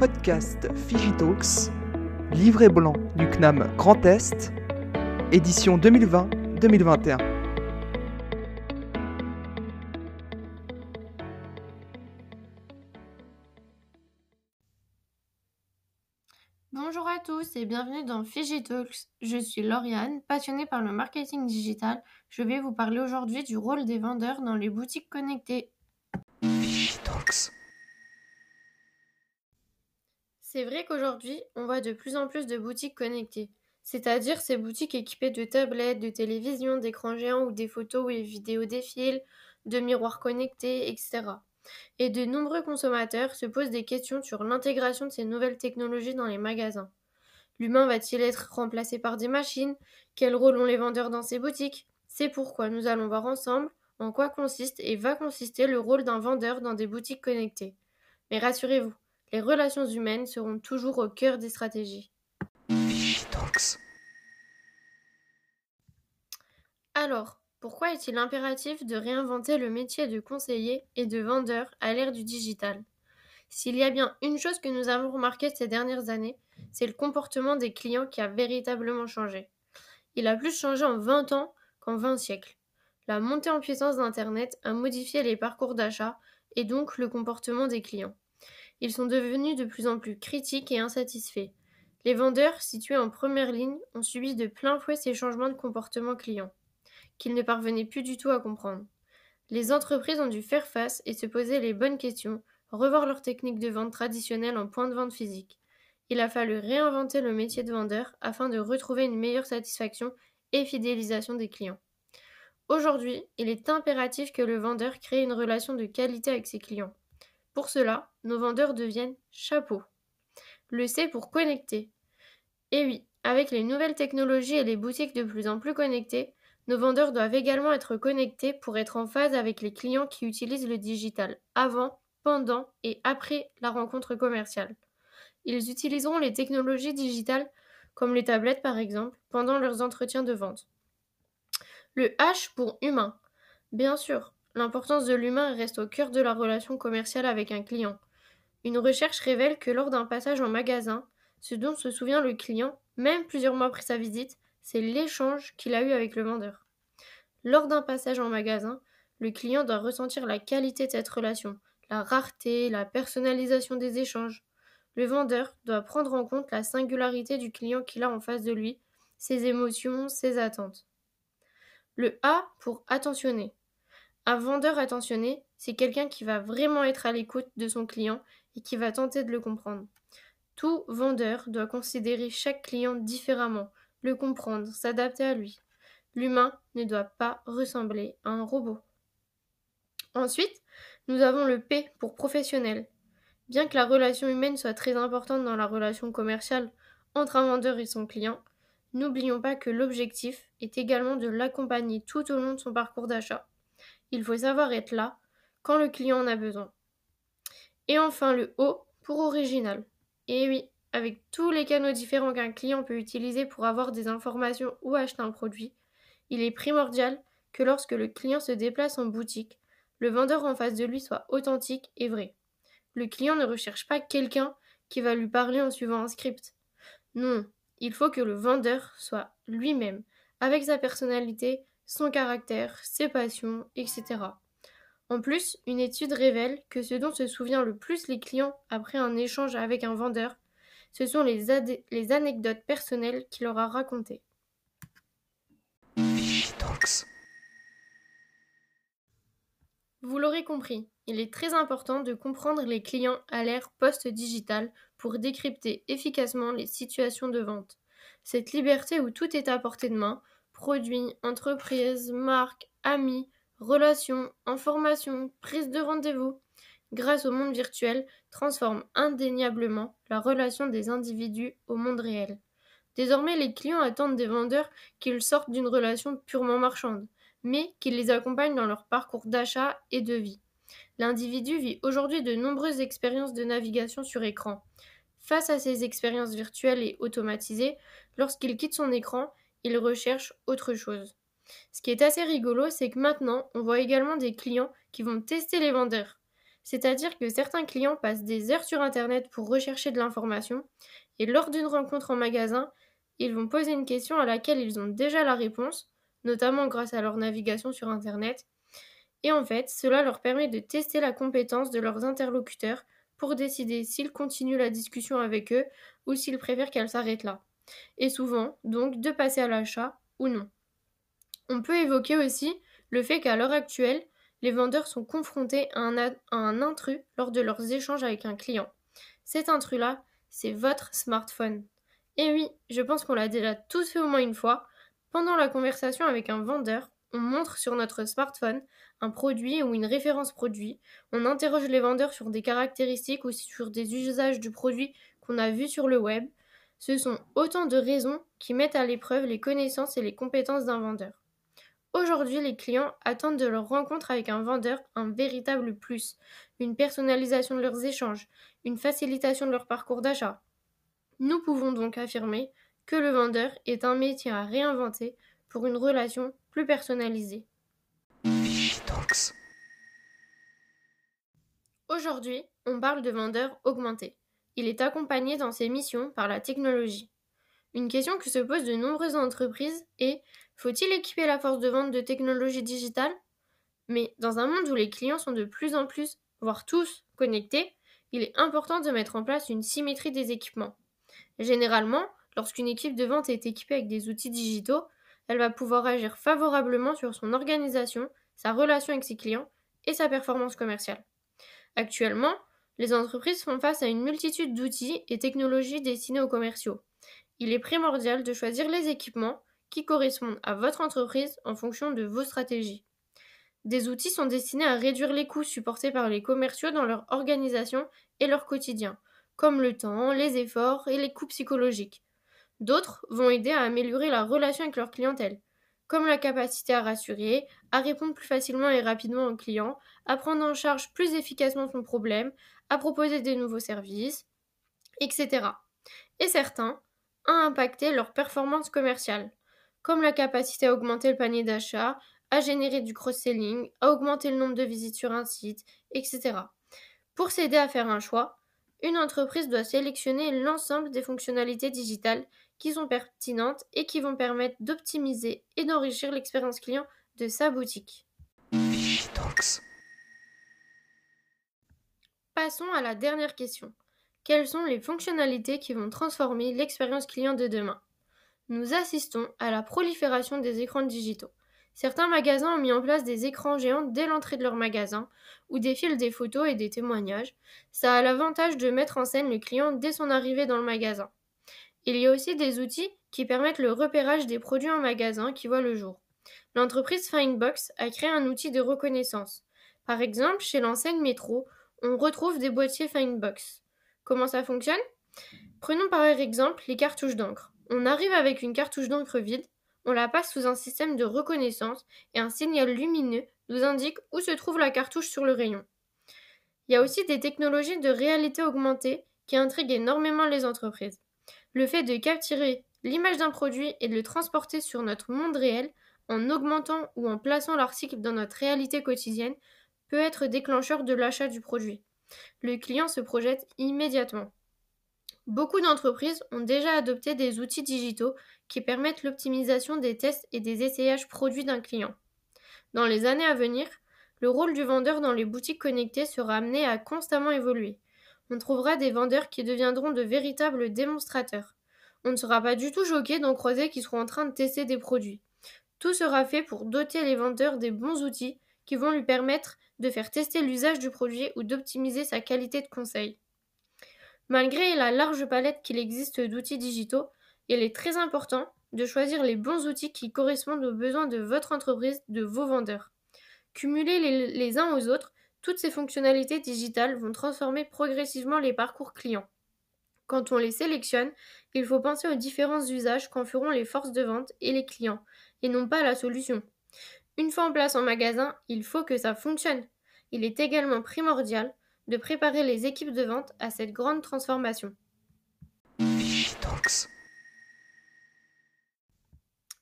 podcast Figitalks, livret blanc du CNAM Grand Est, édition 2020-2021. Bonjour à tous et bienvenue dans Figitalks. Je suis Lauriane, passionnée par le marketing digital. Je vais vous parler aujourd'hui du rôle des vendeurs dans les boutiques connectées. Figitalks. C'est vrai qu'aujourd'hui, on voit de plus en plus de boutiques connectées, c'est-à-dire ces boutiques équipées de tablettes, de télévisions, d'écrans géants où des photos et vidéos défilent, de miroirs connectés, etc. Et de nombreux consommateurs se posent des questions sur l'intégration de ces nouvelles technologies dans les magasins. L'humain va-t-il être remplacé par des machines? Quel rôle ont les vendeurs dans ces boutiques? C'est pourquoi nous allons voir ensemble en quoi consiste et va consister le rôle d'un vendeur dans des boutiques connectées. Mais rassurez-vous, les relations humaines seront toujours au cœur des stratégies. Alors, pourquoi est-il impératif de réinventer le métier de conseiller et de vendeur à l'ère du digital? S'il y a bien une chose que nous avons remarqué ces dernières années, c'est le comportement des clients qui a véritablement changé. Il a plus changé en 20 ans qu'en 20 siècles. La montée en puissance d'Internet a modifié les parcours d'achat et donc le comportement des clients. Ils sont devenus de plus en plus critiques et insatisfaits. Les vendeurs, situés en première ligne, ont subi de plein fouet ces changements de comportement client, qu'ils ne parvenaient plus du tout à comprendre. Les entreprises ont dû faire face et se poser les bonnes questions, revoir leurs techniques de vente traditionnelles en point de vente physique. Il a fallu réinventer le métier de vendeur afin de retrouver une meilleure satisfaction et fidélisation des clients. Aujourd'hui, il est impératif que le vendeur crée une relation de qualité avec ses clients. Pour cela, nos vendeurs deviennent chapeaux. Le C pour connecter. Et oui, avec les nouvelles technologies et les boutiques de plus en plus connectées, nos vendeurs doivent également être connectés pour être en phase avec les clients qui utilisent le digital avant, pendant et après la rencontre commerciale. Ils utiliseront les technologies digitales, comme les tablettes par exemple, pendant leurs entretiens de vente. Le H pour humain. Bien sûr, L'importance de l'humain reste au cœur de la relation commerciale avec un client. Une recherche révèle que lors d'un passage en magasin, ce dont se souvient le client, même plusieurs mois après sa visite, c'est l'échange qu'il a eu avec le vendeur. Lors d'un passage en magasin, le client doit ressentir la qualité de cette relation, la rareté, la personnalisation des échanges. Le vendeur doit prendre en compte la singularité du client qu'il a en face de lui, ses émotions, ses attentes. Le A pour attentionner. Un vendeur attentionné, c'est quelqu'un qui va vraiment être à l'écoute de son client et qui va tenter de le comprendre. Tout vendeur doit considérer chaque client différemment, le comprendre, s'adapter à lui. L'humain ne doit pas ressembler à un robot. Ensuite, nous avons le P pour professionnel. Bien que la relation humaine soit très importante dans la relation commerciale entre un vendeur et son client, n'oublions pas que l'objectif est également de l'accompagner tout au long de son parcours d'achat. Il faut savoir être là quand le client en a besoin. Et enfin le O pour original. Et oui, avec tous les canaux différents qu'un client peut utiliser pour avoir des informations ou acheter un produit, il est primordial que lorsque le client se déplace en boutique, le vendeur en face de lui soit authentique et vrai. Le client ne recherche pas quelqu'un qui va lui parler en suivant un script. Non, il faut que le vendeur soit lui-même, avec sa personnalité, son caractère, ses passions, etc. En plus, une étude révèle que ce dont se souvient le plus les clients après un échange avec un vendeur, ce sont les, les anecdotes personnelles qu'il leur a racontées. Vous l'aurez compris, il est très important de comprendre les clients à l'ère post-digitale pour décrypter efficacement les situations de vente. Cette liberté où tout est à portée de main produits, entreprises, marques, amis, relations, informations, prise de rendez-vous, grâce au monde virtuel, transforme indéniablement la relation des individus au monde réel. Désormais, les clients attendent des vendeurs qu'ils sortent d'une relation purement marchande, mais qu'ils les accompagnent dans leur parcours d'achat et de vie. L'individu vit aujourd'hui de nombreuses expériences de navigation sur écran. Face à ces expériences virtuelles et automatisées, lorsqu'il quitte son écran, il recherche autre chose. Ce qui est assez rigolo, c'est que maintenant, on voit également des clients qui vont tester les vendeurs. C'est-à-dire que certains clients passent des heures sur Internet pour rechercher de l'information et lors d'une rencontre en magasin, ils vont poser une question à laquelle ils ont déjà la réponse, notamment grâce à leur navigation sur Internet. Et en fait, cela leur permet de tester la compétence de leurs interlocuteurs pour décider s'ils continuent la discussion avec eux ou s'ils préfèrent qu'elle s'arrête là. Et souvent, donc, de passer à l'achat ou non. On peut évoquer aussi le fait qu'à l'heure actuelle, les vendeurs sont confrontés à un, intrus lors de leurs échanges avec un client. Cet intrus-là, c'est votre smartphone. Et oui, je pense qu'on l'a déjà tous fait au moins une fois. Pendant la conversation avec un vendeur, on montre sur notre smartphone un produit ou une référence produit, on interroge les vendeurs sur des caractéristiques ou sur des usages du produit qu'on a vu sur le web. Ce sont autant de raisons qui mettent à l'épreuve les connaissances et les compétences d'un vendeur. Aujourd'hui, les clients attendent de leur rencontre avec un vendeur un véritable plus, une personnalisation de leurs échanges, une facilitation de leur parcours d'achat. Nous pouvons donc affirmer que le vendeur est un métier à réinventer pour une relation plus personnalisée. Aujourd'hui, on parle de vendeur augmenté. Il est accompagné dans ses missions par la technologie. Une question que se posent de nombreuses entreprises est faut-il équiper la force de vente de technologie digitale Mais dans un monde où les clients sont de plus en plus, voire tous, connectés, il est important de mettre en place une symétrie des équipements. Généralement, lorsqu'une équipe de vente est équipée avec des outils digitaux, elle va pouvoir agir favorablement sur son organisation, sa relation avec ses clients et sa performance commerciale. Actuellement, les entreprises font face à une multitude d'outils et technologies destinés aux commerciaux. Il est primordial de choisir les équipements qui correspondent à votre entreprise en fonction de vos stratégies. Des outils sont destinés à réduire les coûts supportés par les commerciaux dans leur organisation et leur quotidien, comme le temps, les efforts et les coûts psychologiques. D'autres vont aider à améliorer la relation avec leur clientèle, comme la capacité à rassurer, à répondre plus facilement et rapidement aux clients, à prendre en charge plus efficacement son problème, à proposer des nouveaux services, etc. Et certains à impacter leur performance commerciale, comme la capacité à augmenter le panier d'achat, à générer du cross-selling, à augmenter le nombre de visites sur un site, etc. Pour s'aider à faire un choix, une entreprise doit sélectionner l'ensemble des fonctionnalités digitales qui sont pertinentes et qui vont permettre d'optimiser et d'enrichir l'expérience client de sa boutique. Passons à la dernière question. Quelles sont les fonctionnalités qui vont transformer l'expérience client de demain? Nous assistons à la prolifération des écrans digitaux. Certains magasins ont mis en place des écrans géants dès l'entrée de leur magasin, où défilent des photos et des témoignages. Ça a l'avantage de mettre en scène le client dès son arrivée dans le magasin. Il y a aussi des outils qui permettent le repérage des produits en magasin qui voient le jour. L'entreprise Findbox a créé un outil de reconnaissance. Par exemple, chez l'enseigne Métro, on retrouve des boîtiers Findbox. Comment ça fonctionne? Prenons par exemple les cartouches d'encre. On arrive avec une cartouche d'encre vide, on la passe sous un système de reconnaissance et un signal lumineux nous indique où se trouve la cartouche sur le rayon. Il y a aussi des technologies de réalité augmentée qui intriguent énormément les entreprises. Le fait de capturer l'image d'un produit et de le transporter sur notre monde réel en augmentant ou en plaçant l'article dans notre réalité quotidienne peut être déclencheur de l'achat du produit le client se projette immédiatement. Beaucoup d'entreprises ont déjà adopté des outils digitaux qui permettent l'optimisation des tests et des essayages produits d'un client. Dans les années à venir, le rôle du vendeur dans les boutiques connectées sera amené à constamment évoluer. On trouvera des vendeurs qui deviendront de véritables démonstrateurs. On ne sera pas du tout choqué d'en croiser qui seront en train de tester des produits. Tout sera fait pour doter les vendeurs des bons outils qui vont lui permettre de faire tester l'usage du produit ou d'optimiser sa qualité de conseil. Malgré la large palette qu'il existe d'outils digitaux, il est très important de choisir les bons outils qui correspondent aux besoins de votre entreprise, de vos vendeurs. Cumuler les, les uns aux autres, toutes ces fonctionnalités digitales vont transformer progressivement les parcours clients. Quand on les sélectionne, il faut penser aux différents usages qu'en feront les forces de vente et les clients, et non pas la solution. Une fois en place en magasin, il faut que ça fonctionne. Il est également primordial de préparer les équipes de vente à cette grande transformation.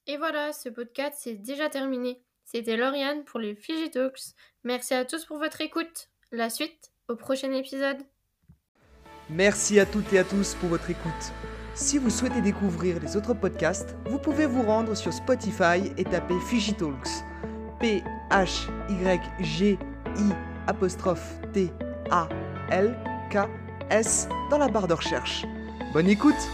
Et voilà, ce podcast c'est déjà terminé. C'était Lauriane pour les Figitalks. Merci à tous pour votre écoute. La suite au prochain épisode. Merci à toutes et à tous pour votre écoute. Si vous souhaitez découvrir les autres podcasts, vous pouvez vous rendre sur Spotify et taper Figitalks. P H Y G I apostrophe T A L K S dans la barre de recherche. Bonne écoute